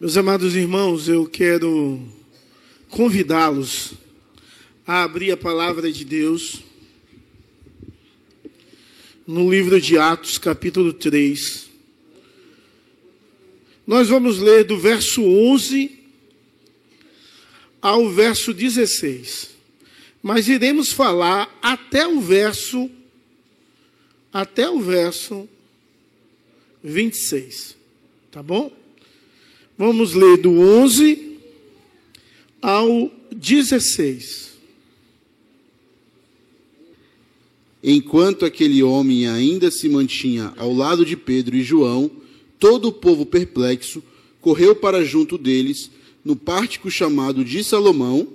Meus amados irmãos, eu quero convidá-los a abrir a palavra de Deus no livro de Atos, capítulo 3. Nós vamos ler do verso 11 ao verso 16. Mas iremos falar até o verso até o verso 26. Tá bom? Vamos ler do 11 ao 16. Enquanto aquele homem ainda se mantinha ao lado de Pedro e João, todo o povo perplexo correu para junto deles, no pórtico chamado de Salomão.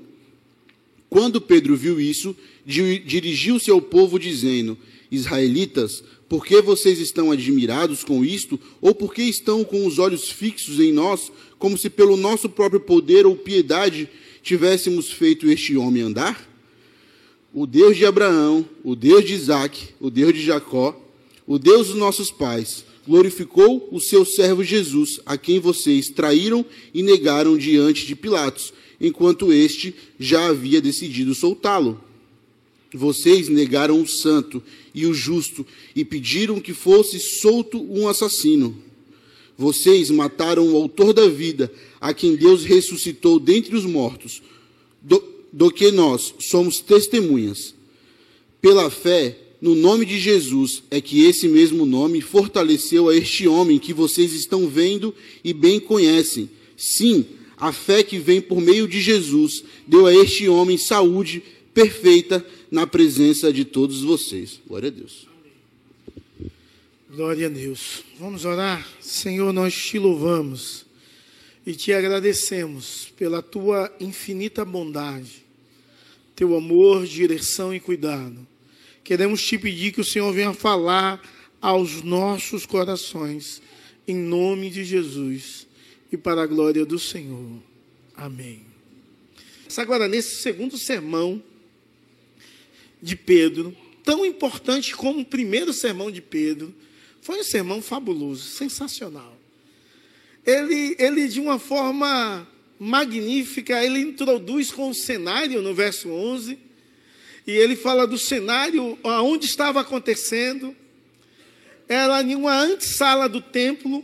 Quando Pedro viu isso, dirigiu-se ao povo, dizendo: Israelitas, por que vocês estão admirados com isto? Ou por que estão com os olhos fixos em nós, como se pelo nosso próprio poder ou piedade tivéssemos feito este homem andar? O Deus de Abraão, o Deus de Isaac, o Deus de Jacó, o Deus dos nossos pais, glorificou o seu servo Jesus, a quem vocês traíram e negaram diante de Pilatos, enquanto este já havia decidido soltá-lo. Vocês negaram o santo e o justo e pediram que fosse solto um assassino. Vocês mataram o autor da vida, a quem Deus ressuscitou dentre os mortos, do, do que nós somos testemunhas. Pela fé, no nome de Jesus, é que esse mesmo nome fortaleceu a este homem que vocês estão vendo e bem conhecem. Sim, a fé que vem por meio de Jesus deu a este homem saúde perfeita na presença de todos vocês. Glória a Deus. Glória a Deus. Vamos orar. Senhor, nós te louvamos e te agradecemos pela tua infinita bondade, teu amor, direção e cuidado. Queremos te pedir que o Senhor venha falar aos nossos corações, em nome de Jesus e para a glória do Senhor. Amém. Agora, nesse segundo sermão, de Pedro, tão importante como o primeiro sermão de Pedro, foi um sermão fabuloso, sensacional. Ele, ele de uma forma magnífica, ele introduz com o cenário no verso 11, e ele fala do cenário aonde estava acontecendo. Era em uma antessala do templo,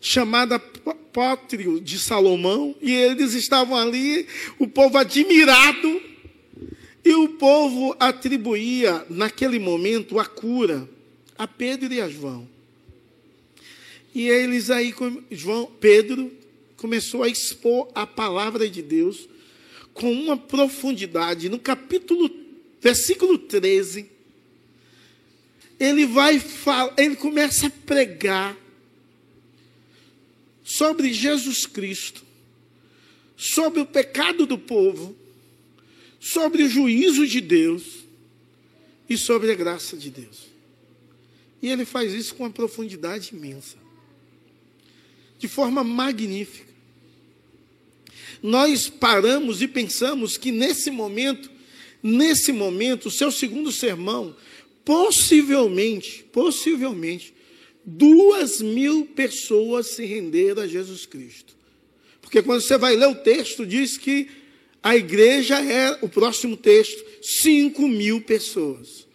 chamada Pátrio de Salomão, e eles estavam ali, o povo admirado e o povo atribuía, naquele momento, a cura a Pedro e a João. E eles aí, João, Pedro começou a expor a palavra de Deus com uma profundidade. No capítulo, versículo 13, ele vai ele começa a pregar sobre Jesus Cristo, sobre o pecado do povo, sobre o juízo de Deus e sobre a graça de Deus. E ele faz isso com uma profundidade imensa, de forma magnífica. Nós paramos e pensamos que nesse momento, nesse momento, o seu segundo sermão, possivelmente, possivelmente, duas mil pessoas se renderam a Jesus Cristo. Porque quando você vai ler o texto, diz que a igreja é, o próximo texto, 5 mil pessoas.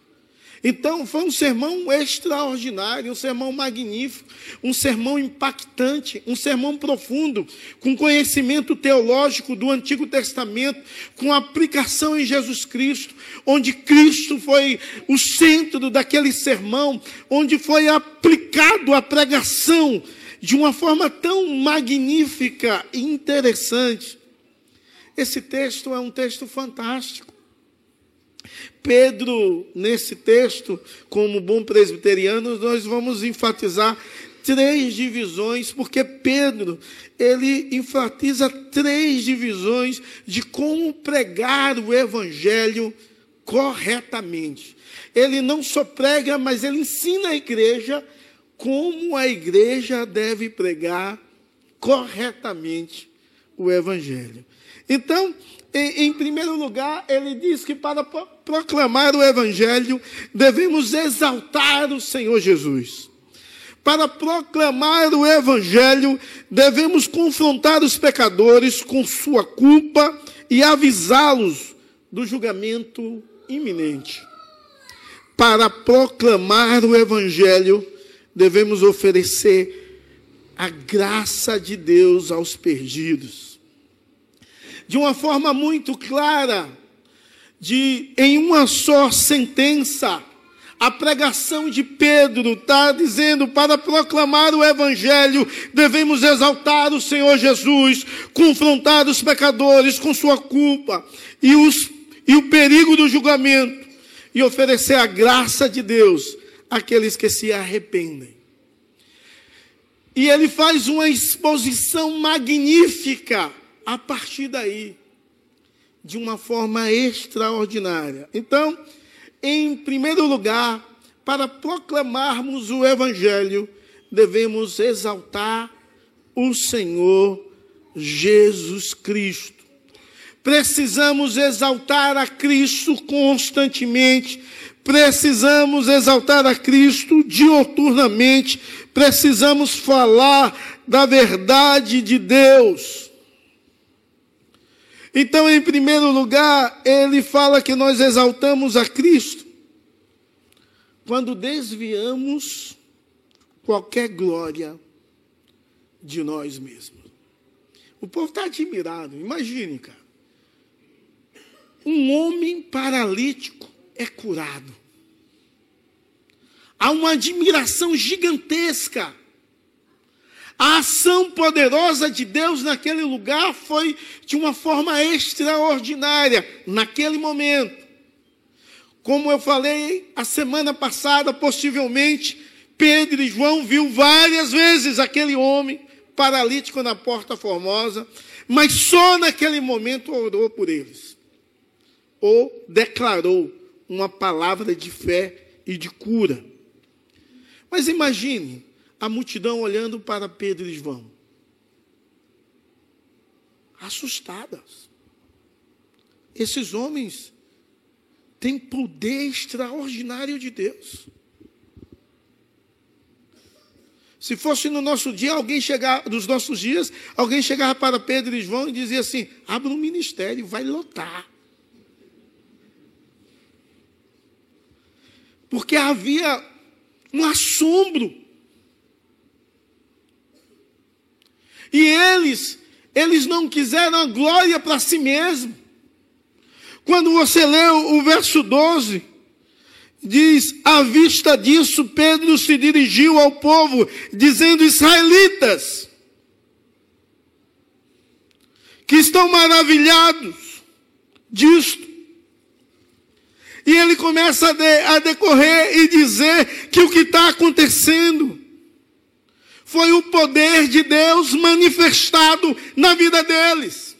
Então, foi um sermão extraordinário, um sermão magnífico, um sermão impactante, um sermão profundo, com conhecimento teológico do Antigo Testamento, com aplicação em Jesus Cristo, onde Cristo foi o centro daquele sermão, onde foi aplicado a pregação de uma forma tão magnífica e interessante. Esse texto é um texto fantástico. Pedro, nesse texto, como bom presbiteriano, nós vamos enfatizar três divisões, porque Pedro, ele enfatiza três divisões de como pregar o evangelho corretamente. Ele não só prega, mas ele ensina a igreja como a igreja deve pregar corretamente o evangelho. Então, em, primeiro lugar, ele diz que para proclamar o Evangelho, devemos exaltar o Senhor Jesus. para proclamar o Evangelho, devemos confrontar os pecadores com sua culpa e avisá-los do julgamento iminente. Para proclamar o Evangelho, devemos oferecer a graça de Deus aos perdidos. De uma forma muito clara, de em uma só sentença, a pregação de Pedro está dizendo: para proclamar o Evangelho, devemos exaltar o Senhor Jesus, confrontar os pecadores com sua culpa e, os, e o perigo do julgamento, e oferecer a graça de Deus àqueles que se arrependem. E ele faz uma exposição magnífica a partir daí, de uma forma extraordinária. Então, em primeiro lugar, para proclamarmos o Evangelho, devemos exaltar o Senhor Jesus Cristo. Precisamos exaltar a Cristo constantemente, precisamos exaltar a Cristo dioturnamente, precisamos falar da verdade de Deus. Então, em primeiro lugar, ele fala que nós exaltamos a Cristo quando desviamos qualquer glória de nós mesmos. O povo está admirado. Imagine, cara. Um homem paralítico é curado. Há uma admiração gigantesca a ação poderosa de Deus naquele lugar foi de uma forma extraordinária, naquele momento. Como eu falei a semana passada, possivelmente, Pedro e João viu várias vezes aquele homem paralítico na porta formosa, mas só naquele momento orou por eles. Ou declarou uma palavra de fé e de cura. Mas imagine, a multidão olhando para Pedro e João, assustadas. Esses homens têm poder extraordinário de Deus. Se fosse no nosso dia, alguém chegar, nos nossos dias, alguém chegava para Pedro e João e dizia assim: abra um ministério, vai lotar. Porque havia um assombro E eles, eles não quiseram a glória para si mesmo. Quando você lê o verso 12, diz: À vista disso, Pedro se dirigiu ao povo, dizendo: Israelitas, que estão maravilhados disto. E ele começa a, de, a decorrer e dizer que o que está acontecendo foi o poder de Deus manifestado na vida deles.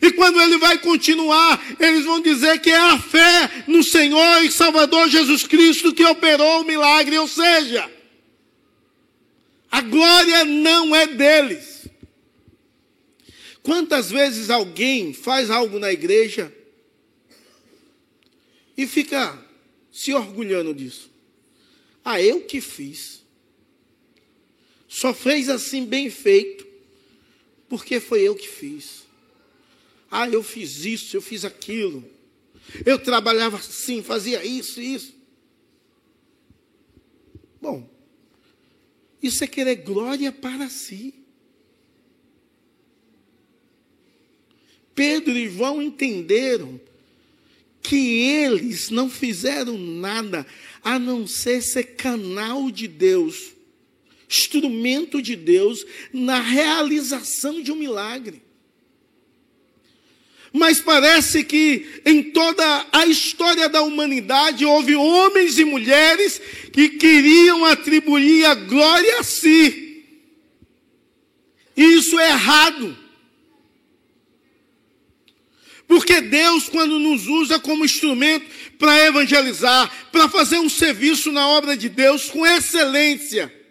E quando ele vai continuar, eles vão dizer que é a fé no Senhor e Salvador Jesus Cristo que operou o milagre, ou seja, a glória não é deles. Quantas vezes alguém faz algo na igreja e fica se orgulhando disso? Ah, eu que fiz. Só fez assim bem feito, porque foi eu que fiz. Ah, eu fiz isso, eu fiz aquilo. Eu trabalhava assim, fazia isso e isso. Bom, isso é querer glória para si. Pedro e João entenderam que eles não fizeram nada a não ser ser canal de Deus instrumento de Deus na realização de um milagre. Mas parece que em toda a história da humanidade houve homens e mulheres que queriam atribuir a glória a si. E isso é errado. Porque Deus, quando nos usa como instrumento para evangelizar, para fazer um serviço na obra de Deus com excelência,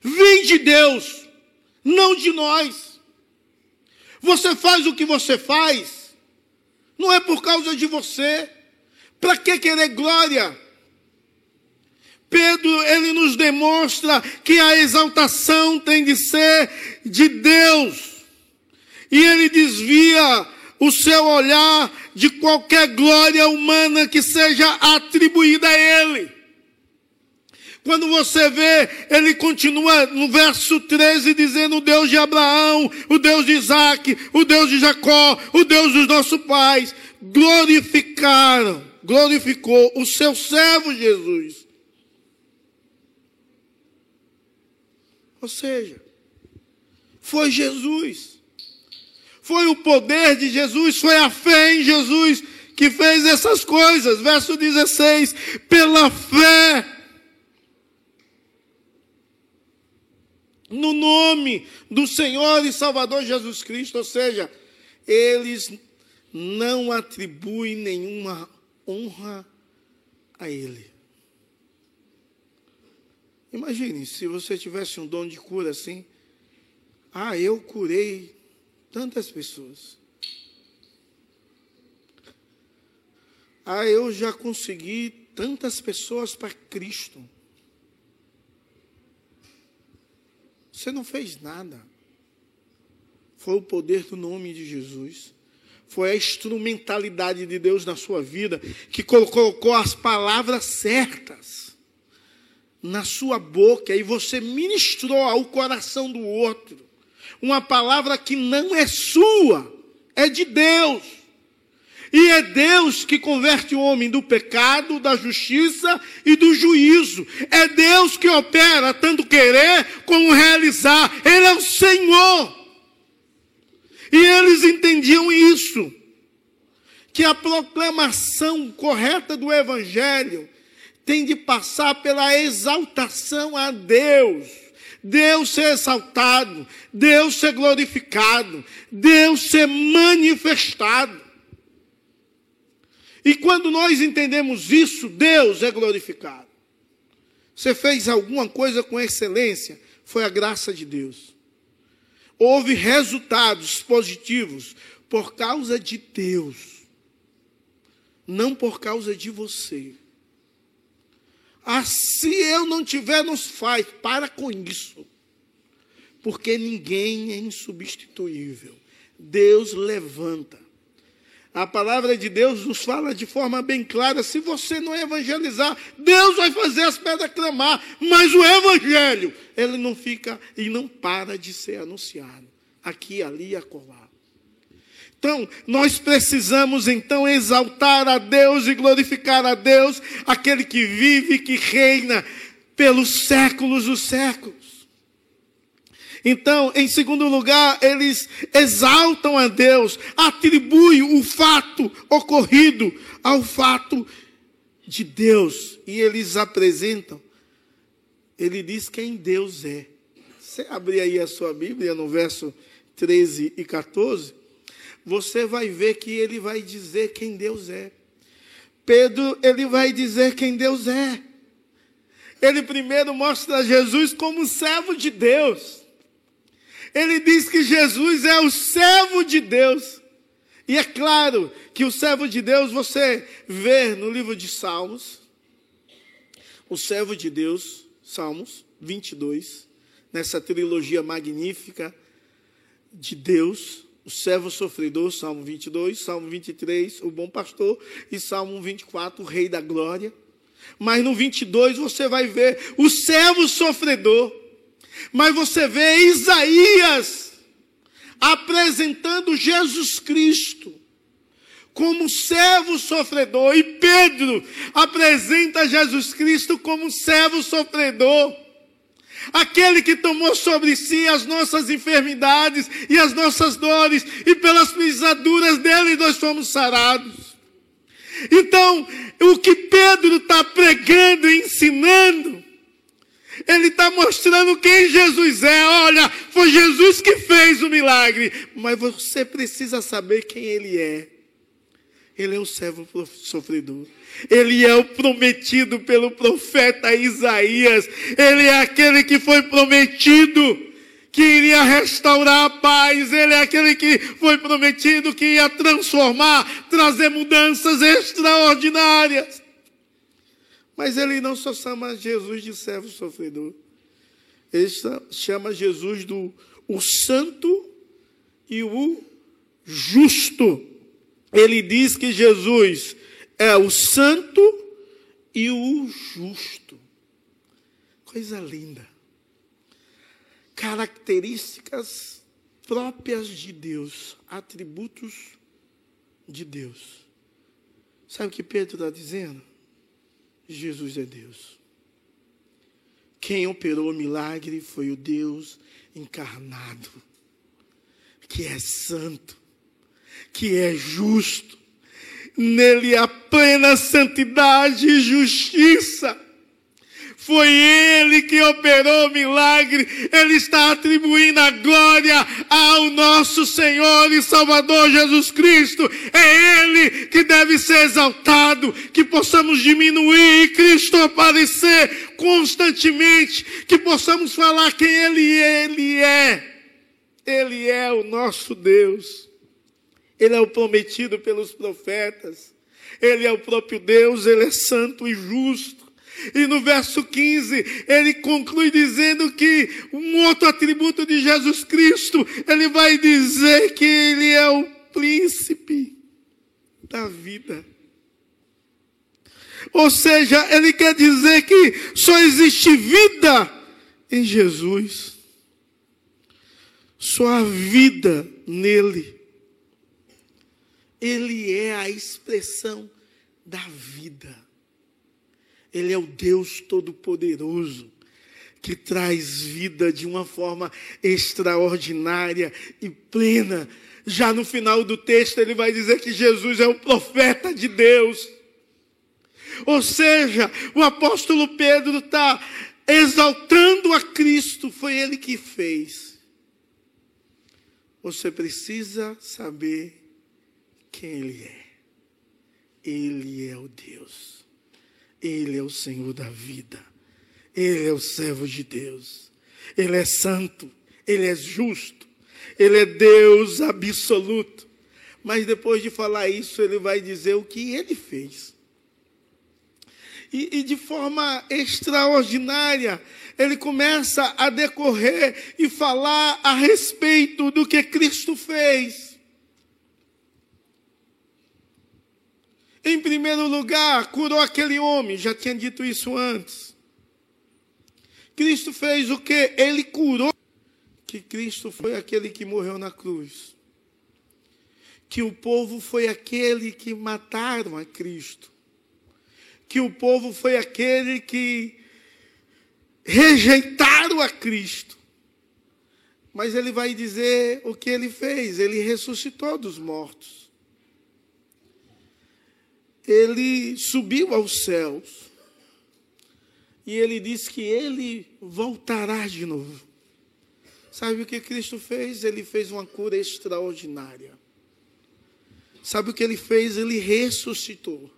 vem de Deus, não de nós. Você faz o que você faz, não é por causa de você. Para que querer glória? Pedro, ele nos demonstra que a exaltação tem de ser de Deus. E ele desvia o seu olhar de qualquer glória humana que seja atribuída a ele. Quando você vê, ele continua no verso 13 dizendo: o Deus de Abraão, o Deus de Isaac, o Deus de Jacó, o Deus dos nossos pais, glorificaram, glorificou o seu servo Jesus. Ou seja, foi Jesus. Foi o poder de Jesus, foi a fé em Jesus que fez essas coisas. Verso 16: pela fé. No nome do Senhor e Salvador Jesus Cristo, ou seja, eles não atribuem nenhuma honra a Ele. Imagine se você tivesse um dom de cura assim. Ah, eu curei tantas pessoas. Ah, eu já consegui tantas pessoas para Cristo. Você não fez nada. Foi o poder do nome de Jesus. Foi a instrumentalidade de Deus na sua vida que colocou as palavras certas na sua boca e você ministrou ao coração do outro uma palavra que não é sua, é de Deus. E é Deus que converte o homem do pecado, da justiça e do juízo. É Deus que opera tanto querer como realizar. Ele é o Senhor. E eles entendiam isso. Que a proclamação correta do Evangelho tem de passar pela exaltação a Deus. Deus ser exaltado, Deus ser glorificado, Deus ser manifestado. E quando nós entendemos isso, Deus é glorificado. Você fez alguma coisa com excelência, foi a graça de Deus. Houve resultados positivos por causa de Deus, não por causa de você. Ah, se eu não tiver, nos faz. Para com isso. Porque ninguém é insubstituível. Deus levanta. A palavra de Deus nos fala de forma bem clara: se você não evangelizar, Deus vai fazer as pedras clamar. Mas o evangelho, ele não fica e não para de ser anunciado. Aqui, ali e acolá. Então, nós precisamos então exaltar a Deus e glorificar a Deus, aquele que vive e que reina pelos séculos dos séculos. Então, em segundo lugar, eles exaltam a Deus, atribuem o fato ocorrido ao fato de Deus e eles apresentam. Ele diz quem Deus é. Você abrir aí a sua Bíblia no verso 13 e 14, você vai ver que ele vai dizer quem Deus é. Pedro, ele vai dizer quem Deus é. Ele primeiro mostra Jesus como servo de Deus. Ele diz que Jesus é o servo de Deus. E é claro que o servo de Deus você vê no livro de Salmos. O servo de Deus, Salmos 22, nessa trilogia magnífica de Deus, o servo sofredor, Salmo 22, Salmo 23, o bom pastor, e Salmo 24, o rei da glória. Mas no 22 você vai ver o servo sofredor. Mas você vê Isaías apresentando Jesus Cristo como servo sofredor. E Pedro apresenta Jesus Cristo como servo sofredor aquele que tomou sobre si as nossas enfermidades e as nossas dores, e pelas pisaduras dele nós fomos sarados. Então, o que Pedro está pregando e ensinando, ele está mostrando quem Jesus é. Olha, foi Jesus que fez o milagre, mas você precisa saber quem ele é. Ele é o servo sofredor. Ele é o prometido pelo profeta Isaías. Ele é aquele que foi prometido que iria restaurar a paz. Ele é aquele que foi prometido que ia transformar, trazer mudanças extraordinárias. Mas ele não só chama Jesus de servo sofredor. Ele chama Jesus do o santo e o justo. Ele diz que Jesus é o santo e o justo. Coisa linda. Características próprias de Deus, atributos de Deus. Sabe o que Pedro está dizendo? Jesus é Deus. Quem operou o milagre foi o Deus encarnado, que é santo, que é justo. Nele há plena santidade e justiça. Foi Ele que operou o milagre. Ele está atribuindo a glória ao nosso Senhor e Salvador Jesus Cristo. É Ele que deve ser exaltado, que possamos diminuir e Cristo aparecer constantemente, que possamos falar quem Ele, Ele é. Ele é o nosso Deus. Ele é o prometido pelos profetas. Ele é o próprio Deus, ele é santo e justo. E no verso 15, ele conclui dizendo que um outro atributo de Jesus Cristo, ele vai dizer que ele é o príncipe da vida. Ou seja, ele quer dizer que só existe vida em Jesus. Só há vida nele. Ele é a expressão da vida. Ele é o Deus Todo-Poderoso, que traz vida de uma forma extraordinária e plena. Já no final do texto, ele vai dizer que Jesus é o profeta de Deus. Ou seja, o apóstolo Pedro está exaltando a Cristo, foi ele que fez. Você precisa saber quem Ele é. Ele é o Deus ele é o Senhor da vida. Ele é o servo de Deus. Ele é santo. Ele é justo. Ele é Deus absoluto. Mas depois de falar isso, ele vai dizer o que ele fez. E, e, de forma extraordinária, ele começa a decorrer e falar a respeito do que Cristo fez. Em primeiro lugar, curou aquele homem, já tinha dito isso antes. Cristo fez o que? Ele curou. Que Cristo foi aquele que morreu na cruz. Que o povo foi aquele que mataram a Cristo. Que o povo foi aquele que rejeitaram a Cristo. Mas ele vai dizer o que ele fez: ele ressuscitou dos mortos ele subiu aos céus. E ele disse que ele voltará de novo. Sabe o que Cristo fez? Ele fez uma cura extraordinária. Sabe o que ele fez? Ele ressuscitou.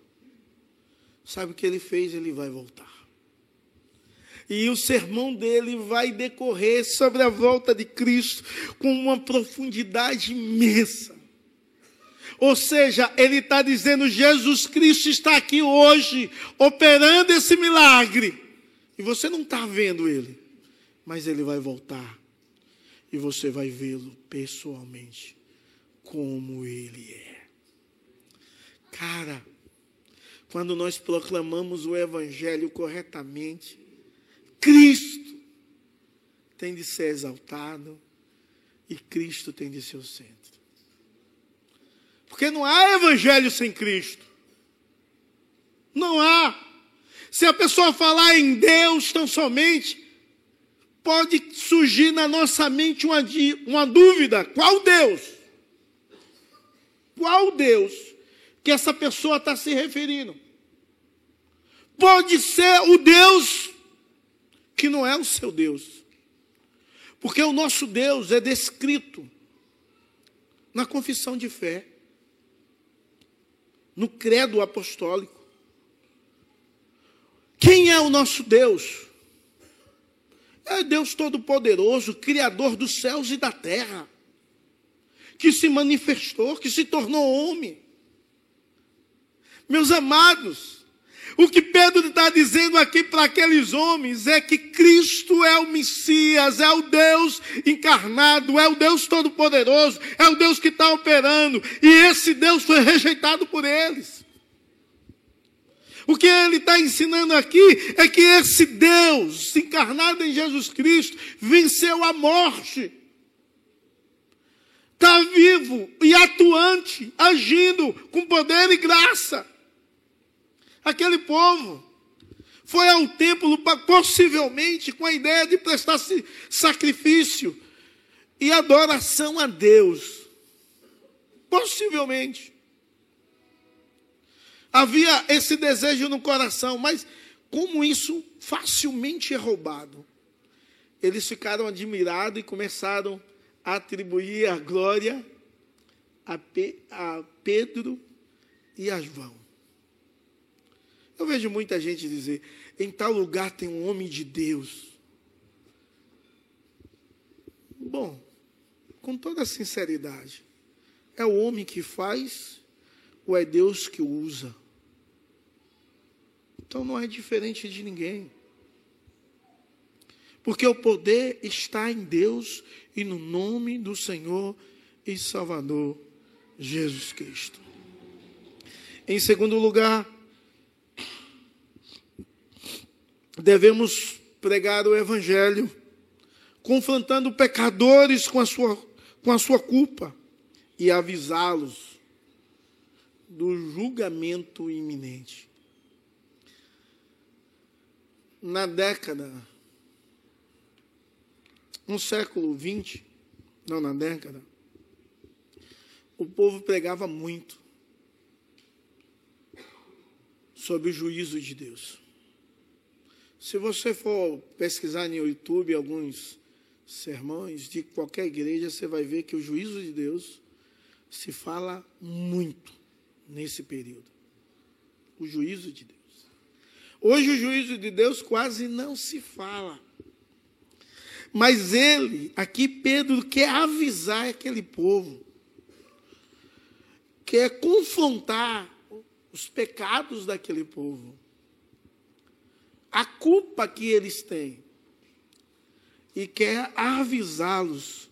Sabe o que ele fez? Ele vai voltar. E o sermão dele vai decorrer sobre a volta de Cristo com uma profundidade imensa. Ou seja, ele está dizendo: Jesus Cristo está aqui hoje, operando esse milagre. E você não está vendo ele, mas ele vai voltar. E você vai vê-lo pessoalmente, como ele é. Cara, quando nós proclamamos o Evangelho corretamente, Cristo tem de ser exaltado e Cristo tem de ser o centro. Porque não há evangelho sem Cristo. Não há. Se a pessoa falar em Deus tão somente, pode surgir na nossa mente uma, uma dúvida: qual Deus? Qual Deus que essa pessoa está se referindo? Pode ser o Deus que não é o seu Deus. Porque o nosso Deus é descrito na confissão de fé no credo apostólico. Quem é o nosso Deus? É Deus Todo-Poderoso, Criador dos céus e da terra, que se manifestou, que se tornou homem. Meus amados, O que Pedro está dizendo aqui para aqueles homens é que Cristo é o Messias, é o Deus encarnado, é o Deus Todo-Poderoso, é o Deus que está operando, e esse Deus foi rejeitado por eles. O que ele está ensinando aqui é que esse Deus encarnado em Jesus Cristo venceu a morte. Está vivo e atuante, agindo com poder e graça. Aquele povo foi ao templo possivelmente com a ideia de prestar sacrifício e adoração a Deus. Possivelmente. Havia esse desejo no coração, mas como isso facilmente é roubado? Eles ficaram admirados e começaram a atribuir a glória a, Pedro e a João. Eu vejo muita gente dizer: em tal lugar tem um homem de Deus. Bom, com toda sinceridade, é o homem que faz ou é Deus que usa? Então não é diferente de ninguém. Porque o poder está em Deus e no nome do Senhor e Salvador Jesus Cristo. Em segundo lugar, devemos pregar o Evangelho, confrontando pecadores com a sua, com a sua culpa e avisá-los do julgamento iminente na década, no século XX, não na década, o povo pregava muito sobre o juízo de Deus. Se você for pesquisar no YouTube alguns sermões de qualquer igreja, você vai ver que o juízo de Deus se fala muito nesse período. O juízo de Deus. Hoje o juízo de Deus quase não se fala. Mas ele, aqui Pedro quer avisar aquele povo, quer confrontar os pecados daquele povo, a culpa que eles têm, e quer avisá-los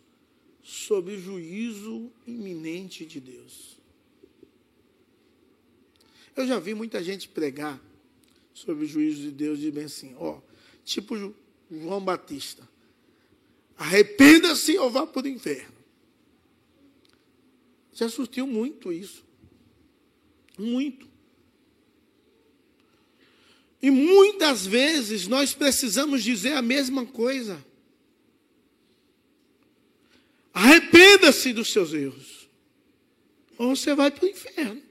sobre o juízo iminente de Deus. Eu já vi muita gente pregar sobre o juízo de Deus, diz bem assim, ó, tipo João Batista. Arrependa-se ou vá para o inferno. Já surtiu muito isso. Muito. E muitas vezes nós precisamos dizer a mesma coisa. Arrependa-se dos seus erros. Ou você vai para o inferno.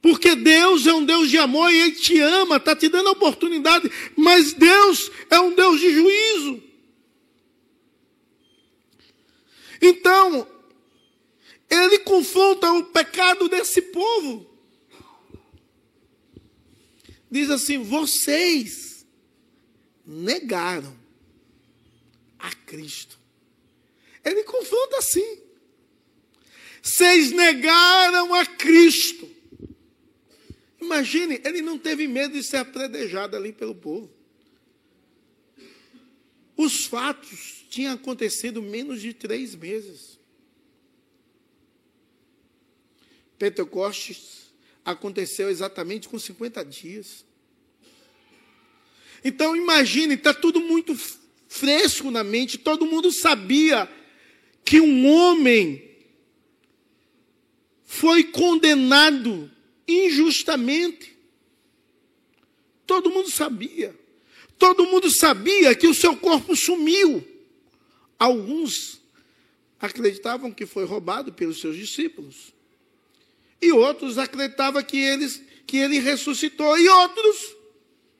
Porque Deus é um Deus de amor e Ele te ama, está te dando a oportunidade, mas Deus é um Deus de juízo. Então, Ele confronta o pecado desse povo. Diz assim: vocês negaram a Cristo. Ele confronta assim. Vocês negaram a Cristo. Imagine, ele não teve medo de ser apredejado ali pelo povo. Os fatos tinham acontecido menos de três meses. Pentecostes aconteceu exatamente com 50 dias. Então imagine, está tudo muito fresco na mente, todo mundo sabia que um homem foi condenado injustamente. Todo mundo sabia. Todo mundo sabia que o seu corpo sumiu. Alguns acreditavam que foi roubado pelos seus discípulos. E outros acreditavam que, que ele ressuscitou. E outros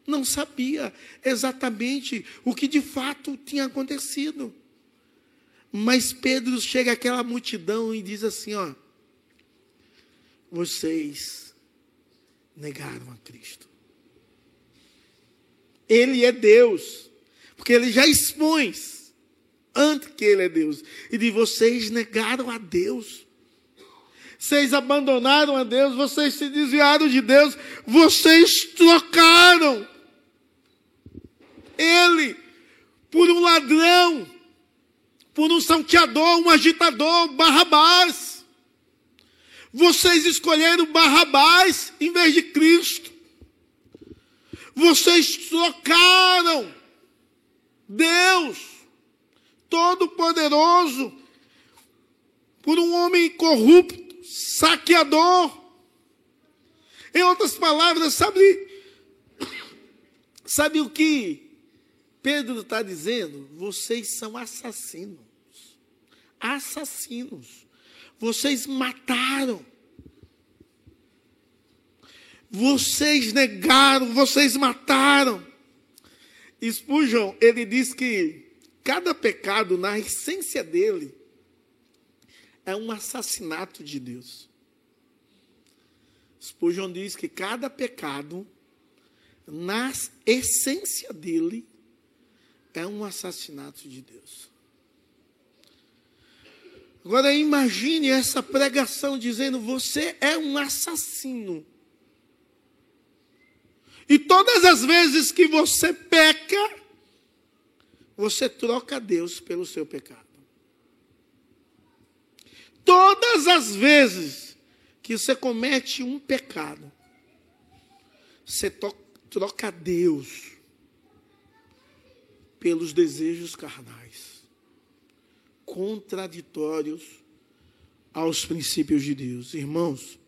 não sabia exatamente o que de fato tinha acontecido. Mas Pedro chega àquela multidão e diz assim: ó, vocês negaram a Cristo. Ele é Deus, porque ele já expõe antes que ele é Deus. E de vocês negaram a Deus. Vocês abandonaram a Deus, vocês se desviaram de Deus, vocês trocaram Ele por um ladrão, por um salteador, um agitador, Barrabás. Vocês escolheram Barrabás em vez de Cristo. Vocês trocaram Deus Todo-Poderoso por um homem corrupto, saqueador. Em outras palavras, sabe, sabe o que Pedro está dizendo? Vocês são assassinos. Assassinos. Vocês mataram. Vocês negaram, vocês mataram. Spurgeon, ele diz que cada pecado, na essência dele, é um assassinato de Deus. Spurgeon diz que cada pecado, na essência dele, é um assassinato de Deus. Agora imagine essa pregação dizendo: você é um assassino. E todas as vezes que você peca, você troca Deus pelo seu pecado. Todas as vezes que você comete um pecado, você troca Deus pelos desejos carnais, contraditórios aos princípios de Deus. Irmãos,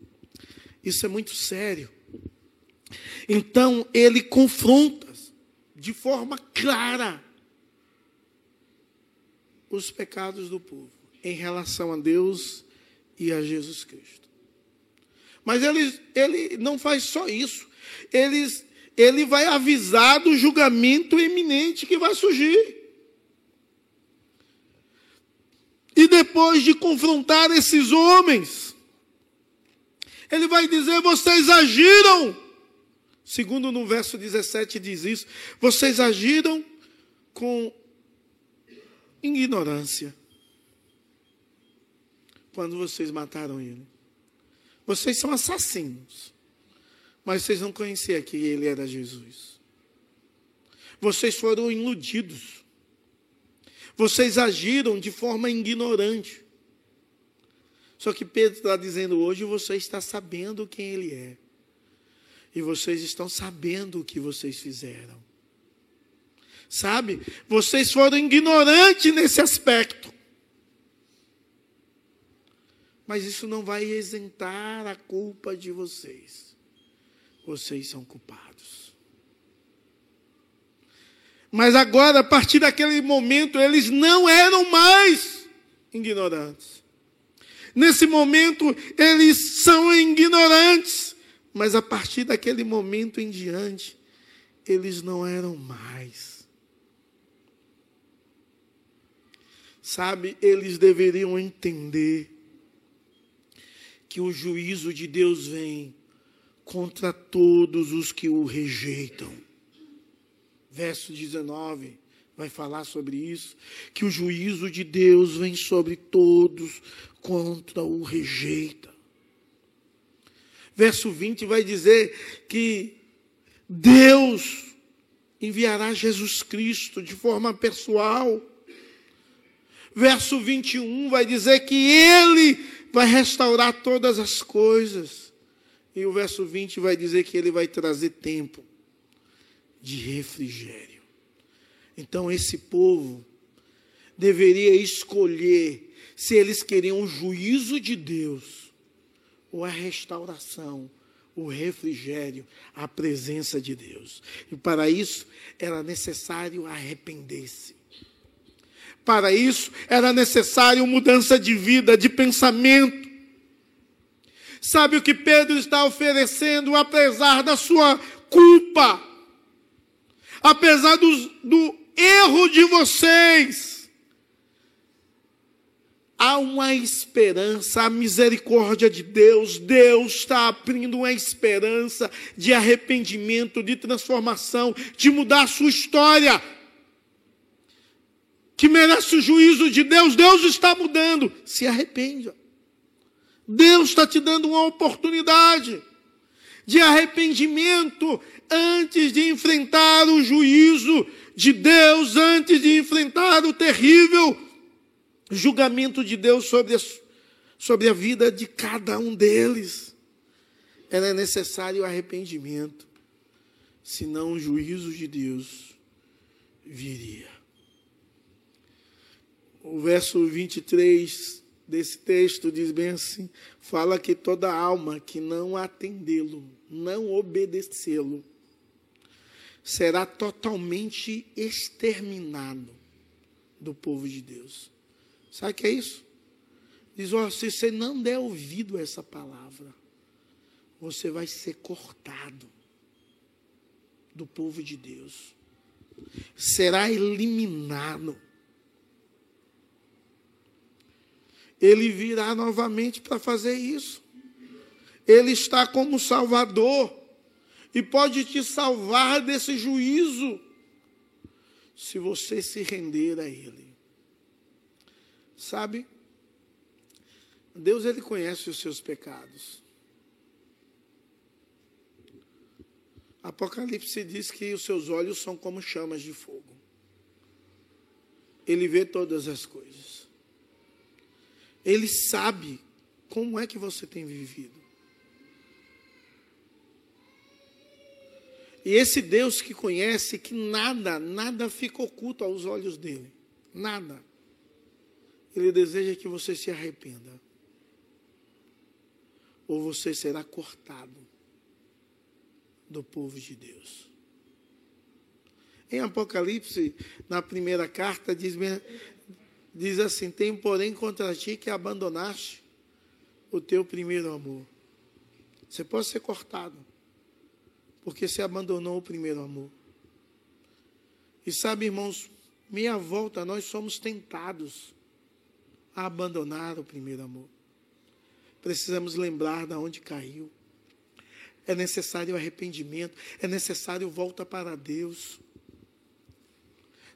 isso é muito sério. Então ele confronta de forma clara os pecados do povo em relação a Deus e a Jesus Cristo. Mas ele, ele não faz só isso. Ele, ele vai avisar do julgamento iminente que vai surgir. E depois de confrontar esses homens, ele vai dizer: vocês agiram Segundo no verso 17 diz isso: vocês agiram com ignorância quando vocês mataram ele. Vocês são assassinos, mas vocês não conheciam que ele era Jesus. Vocês foram iludidos. Vocês agiram de forma ignorante. Só que Pedro está dizendo hoje: você está sabendo quem ele é. E vocês estão sabendo o que vocês fizeram. Sabe? Vocês foram ignorantes nesse aspecto. Mas isso não vai isentar a culpa de vocês. Vocês são culpados. Mas agora, a partir daquele momento, eles não eram mais ignorantes. Nesse momento, eles são ignorantes. Mas a partir daquele momento em diante, eles não eram mais. Sabe, eles deveriam entender que o juízo de Deus vem contra todos os que o rejeitam. Verso 19 vai falar sobre isso, que o juízo de Deus vem sobre todos contra o rejeitam verso 20 vai dizer que Deus enviará Jesus Cristo de forma pessoal. Verso 21 vai dizer que Ele vai restaurar todas as coisas. E o verso 20 vai dizer que Ele vai trazer tempo de refrigério. Então, esse povo deveria escolher se eles queriam o juízo de Deus ou a restauração, o refrigério, a presença de Deus. E para isso era necessário arrepender-se. Para isso era necessário mudança de vida, de pensamento. Sabe o que Pedro está oferecendo, apesar da sua culpa, apesar do, do erro de vocês? há uma esperança, a misericórdia de Deus, Deus está abrindo uma esperança de arrependimento, de transformação, de mudar a sua história. Que merece o juízo de Deus, Deus está mudando. Se arrependa. Deus está te dando uma oportunidade de arrependimento antes de enfrentar o juízo de Deus, antes de enfrentar o terrível julgamento de Deus sobre a, sobre a vida de cada um deles. Era necessário arrependimento, senão o juízo de Deus viria. O verso 23 desse texto diz bem assim: fala que toda alma que não atendê-lo, não obedecê-lo, será totalmente exterminado do povo de Deus. Sabe o que é isso? Diz: se você não der ouvido a essa palavra, você vai ser cortado do povo de Deus, será eliminado. Ele virá novamente para fazer isso. Ele está como Salvador e pode te salvar desse juízo se você se render a Ele. Sabe? Deus ele conhece os seus pecados. Apocalipse diz que os seus olhos são como chamas de fogo. Ele vê todas as coisas. Ele sabe como é que você tem vivido. E esse Deus que conhece que nada, nada fica oculto aos olhos dele. Nada. Ele deseja que você se arrependa. Ou você será cortado do povo de Deus. Em Apocalipse, na primeira carta, diz, diz assim: Tem, porém, contra ti que abandonaste o teu primeiro amor. Você pode ser cortado porque se abandonou o primeiro amor. E sabe, irmãos, minha volta, nós somos tentados a abandonar o primeiro amor. Precisamos lembrar de onde caiu. É necessário arrependimento, é necessário volta para Deus.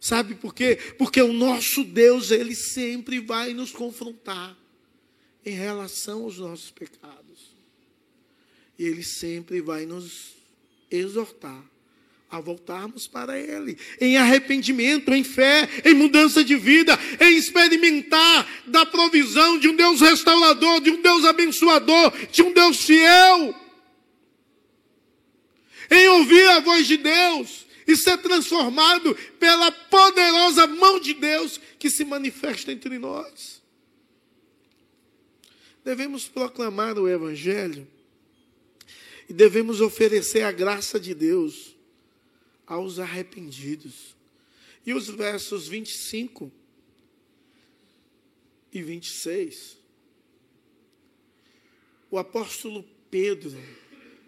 Sabe por quê? Porque o nosso Deus, ele sempre vai nos confrontar em relação aos nossos pecados. E ele sempre vai nos exortar a voltarmos para Ele, em arrependimento, em fé, em mudança de vida, em experimentar da provisão de um Deus restaurador, de um Deus abençoador, de um Deus fiel, em ouvir a voz de Deus e ser transformado pela poderosa mão de Deus que se manifesta entre nós. Devemos proclamar o Evangelho e devemos oferecer a graça de Deus aos arrependidos. E os versos 25 e 26. O apóstolo Pedro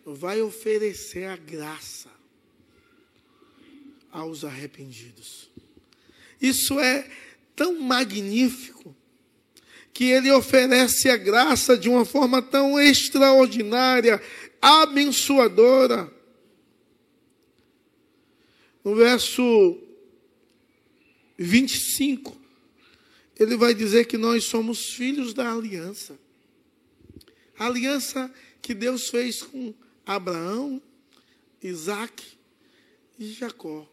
vai oferecer a graça aos arrependidos. Isso é tão magnífico que ele oferece a graça de uma forma tão extraordinária, abençoadora. No verso 25, ele vai dizer que nós somos filhos da aliança. A aliança que Deus fez com Abraão, Isaac e Jacó.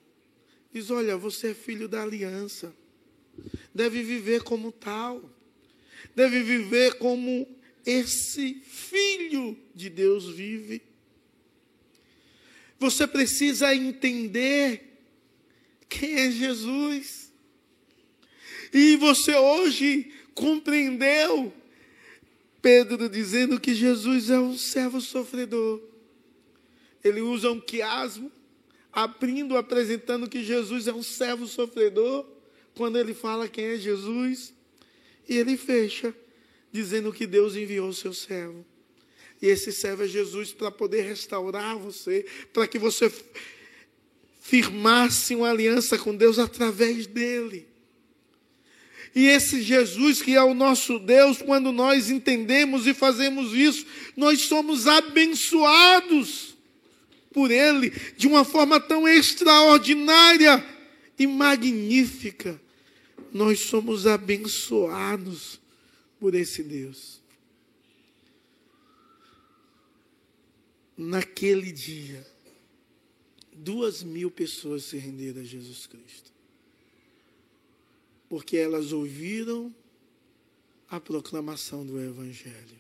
Diz: Olha, você é filho da aliança, deve viver como tal, deve viver como esse filho de Deus vive. Você precisa entender quem é Jesus. E você hoje compreendeu Pedro dizendo que Jesus é um servo sofredor. Ele usa um quiasmo, abrindo, apresentando que Jesus é um servo sofredor, quando ele fala quem é Jesus, e ele fecha dizendo que Deus enviou o seu servo. E esse servo é Jesus para poder restaurar você, para que você firmasse uma aliança com Deus através dele. E esse Jesus que é o nosso Deus, quando nós entendemos e fazemos isso, nós somos abençoados por ele de uma forma tão extraordinária e magnífica. Nós somos abençoados por esse Deus. Naquele dia, duas mil pessoas se renderam a Jesus Cristo, porque elas ouviram a proclamação do Evangelho.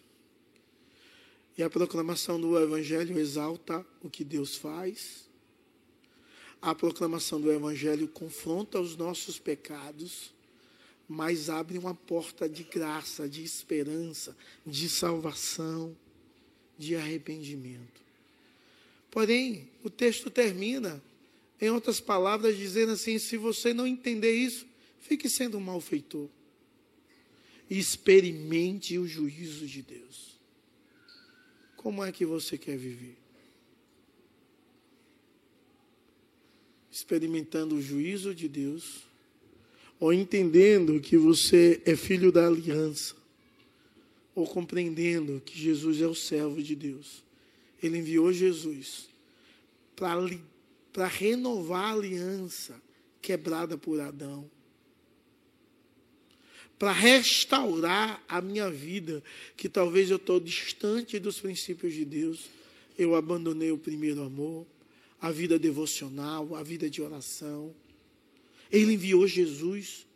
E a proclamação do Evangelho exalta o que Deus faz. A proclamação do Evangelho confronta os nossos pecados, mas abre uma porta de graça, de esperança, de salvação, de arrependimento. Porém, o texto termina, em outras palavras, dizendo assim: se você não entender isso, fique sendo um malfeitor. Experimente o juízo de Deus. Como é que você quer viver? Experimentando o juízo de Deus, ou entendendo que você é filho da aliança, ou compreendendo que Jesus é o servo de Deus. Ele enviou Jesus para renovar a aliança quebrada por Adão para restaurar a minha vida, que talvez eu estou distante dos princípios de Deus. Eu abandonei o primeiro amor, a vida devocional, a vida de oração. Ele enviou Jesus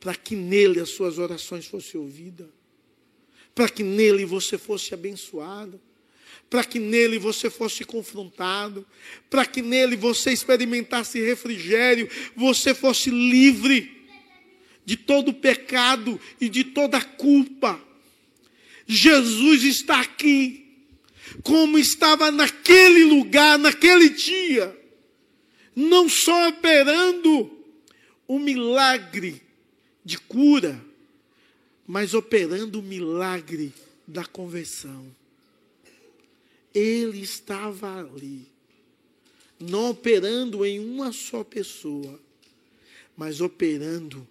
para que nele as suas orações fossem ouvidas, para que nele você fosse abençoado, para que nele você fosse confrontado, para que nele você experimentasse refrigério, você fosse livre de todo pecado e de toda culpa. Jesus está aqui, como estava naquele lugar, naquele dia, não só operando o milagre de cura, mas operando o milagre da conversão. Ele estava ali, não operando em uma só pessoa, mas operando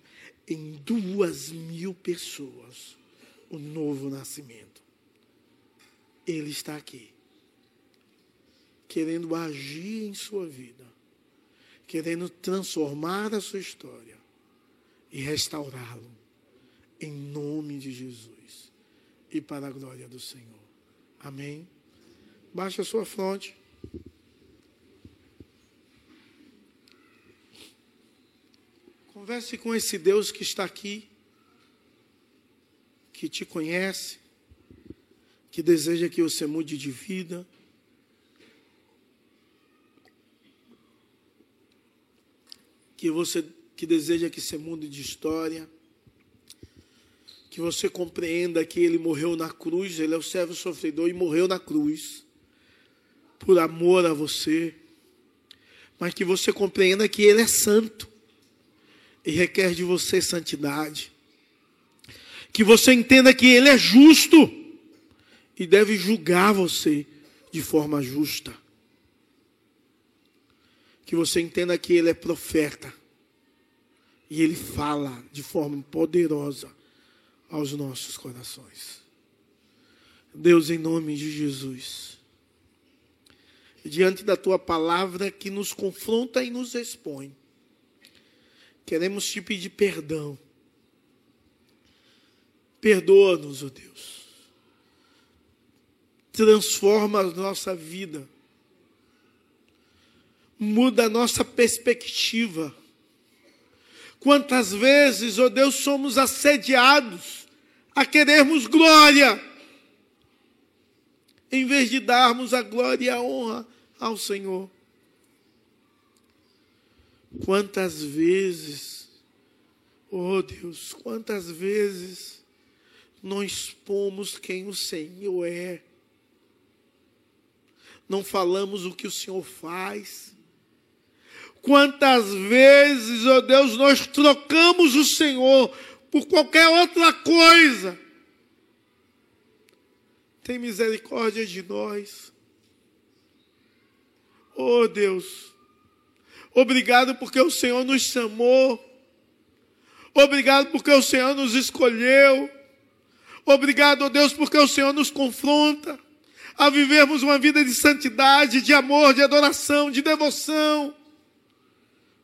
em duas mil pessoas o novo nascimento. Ele está aqui, querendo agir em sua vida, querendo transformar a sua história e restaurá-lo, em nome de Jesus e para a glória do Senhor. Amém? Baixe a sua fronte. Converse com esse Deus que está aqui, que te conhece, que deseja que você mude de vida. Que você que deseja que você mude de história. Que você compreenda que ele morreu na cruz, ele é o servo sofredor e morreu na cruz por amor a você. Mas que você compreenda que ele é santo e requer de você santidade. Que você entenda que Ele é justo e deve julgar você de forma justa. Que você entenda que Ele é profeta e Ele fala de forma poderosa aos nossos corações. Deus, em nome de Jesus, diante da tua palavra que nos confronta e nos expõe, Queremos te pedir perdão. Perdoa-nos, ó oh Deus. Transforma a nossa vida. Muda a nossa perspectiva. Quantas vezes, ó oh Deus, somos assediados a querermos glória, em vez de darmos a glória e a honra ao Senhor. Quantas vezes, oh Deus, quantas vezes não expomos quem o Senhor é, não falamos o que o Senhor faz. Quantas vezes, oh Deus, nós trocamos o Senhor por qualquer outra coisa. Tem misericórdia de nós. Oh Deus, Obrigado porque o Senhor nos chamou. Obrigado porque o Senhor nos escolheu. Obrigado, ó Deus, porque o Senhor nos confronta a vivermos uma vida de santidade, de amor, de adoração, de devoção.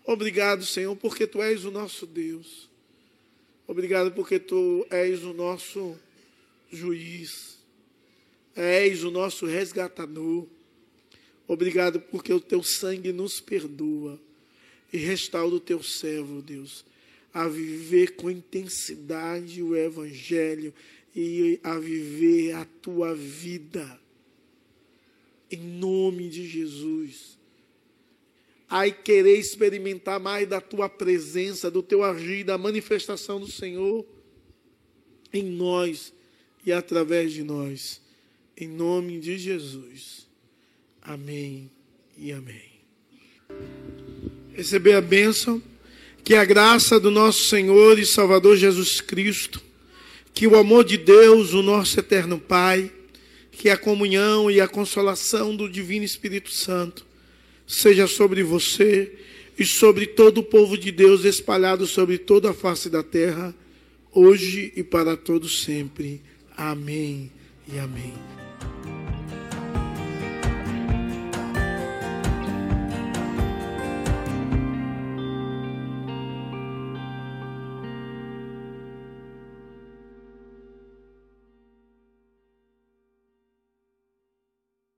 Obrigado, Senhor, porque tu és o nosso Deus. Obrigado porque tu és o nosso juiz. És o nosso resgatador. Obrigado porque o teu sangue nos perdoa e restaura o teu servo, Deus, a viver com intensidade o evangelho e a viver a tua vida. Em nome de Jesus. Ai, querer experimentar mais da tua presença, do teu agir, da manifestação do Senhor em nós e através de nós. Em nome de Jesus. Amém e amém. Receber a bênção, que a graça do nosso Senhor e Salvador Jesus Cristo, que o amor de Deus, o nosso eterno Pai, que a comunhão e a consolação do Divino Espírito Santo seja sobre você e sobre todo o povo de Deus espalhado sobre toda a face da terra, hoje e para todos sempre. Amém e amém.